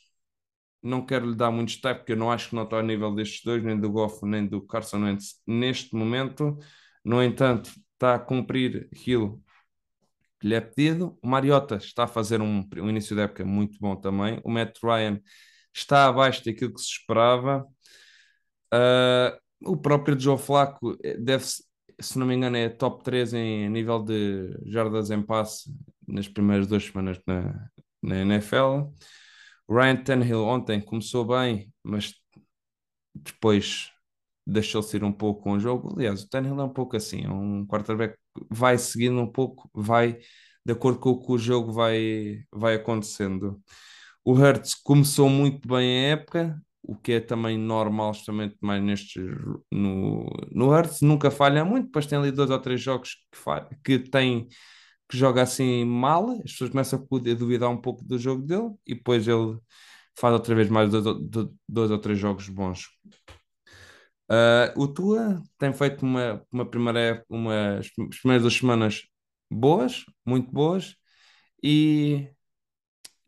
não quero lhe dar muito destaque, porque eu não acho que não está ao nível destes dois, nem do Goff, nem do Carson Wentz neste momento. No entanto, está a cumprir aquilo que lhe é pedido. O Mariota está a fazer um, um início de época muito bom também. O Matt Ryan está abaixo daquilo que se esperava. Uh, o próprio Joe Flaco eh, deve, se não me engano, é top 3 em nível de jardas em passe nas primeiras duas semanas na, na NFL. Ryan Tannehill ontem começou bem, mas depois deixou-se ir um pouco com o jogo. Aliás, o Tannehill é um pouco assim, é um quarterback vai seguindo um pouco, vai de acordo com o que o jogo vai, vai acontecendo. O Hertz começou muito bem a época, o que é também normal, justamente mais nestes no, no Hertz, nunca falha muito, depois tem ali dois ou três jogos que, falha, que tem que joga assim mal, as pessoas começam a poder duvidar um pouco do jogo dele e depois ele faz outra vez mais dois, dois, dois ou três jogos bons. Uh, o Tua tem feito uma, uma primeira umas primeiras duas semanas boas, muito boas, e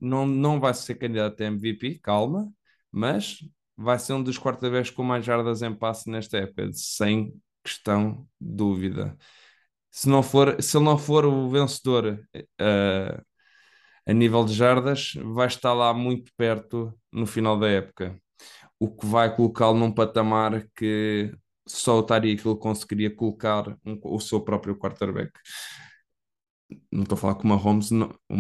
não, não vai ser candidato a MVP, calma, mas vai ser um dos quarterbacks com mais jardas em passe nesta época, sem questão dúvida. Se, não for, se ele não for o vencedor uh, a nível de jardas, vai estar lá muito perto no final da época, o que vai colocá-lo num patamar que só o Tariq conseguiria colocar um, o seu próprio quarterback não estou a falar que o Mahomes, não, o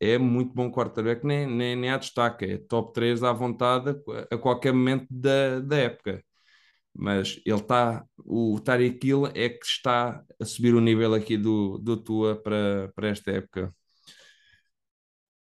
é muito bom quarterback, nem, nem, nem há destaque, é top 3 à vontade a, qualquer momento da, da época. Mas ele está, o Tariq Hill é que está a subir o nível aqui do, do Tua para, para esta época.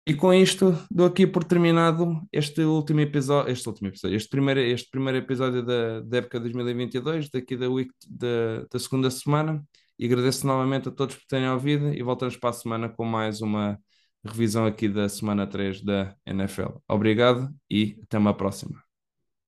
E com isto, dou aqui por terminado este último episódio, este último episódio, este primeiro, este primeiro episódio da, da época 2022, daqui da week da, da segunda semana. E agradeço novamente a todos por terem ouvido e voltamos para a semana com mais uma revisão aqui da semana 3 da NFL. Obrigado e até uma próxima.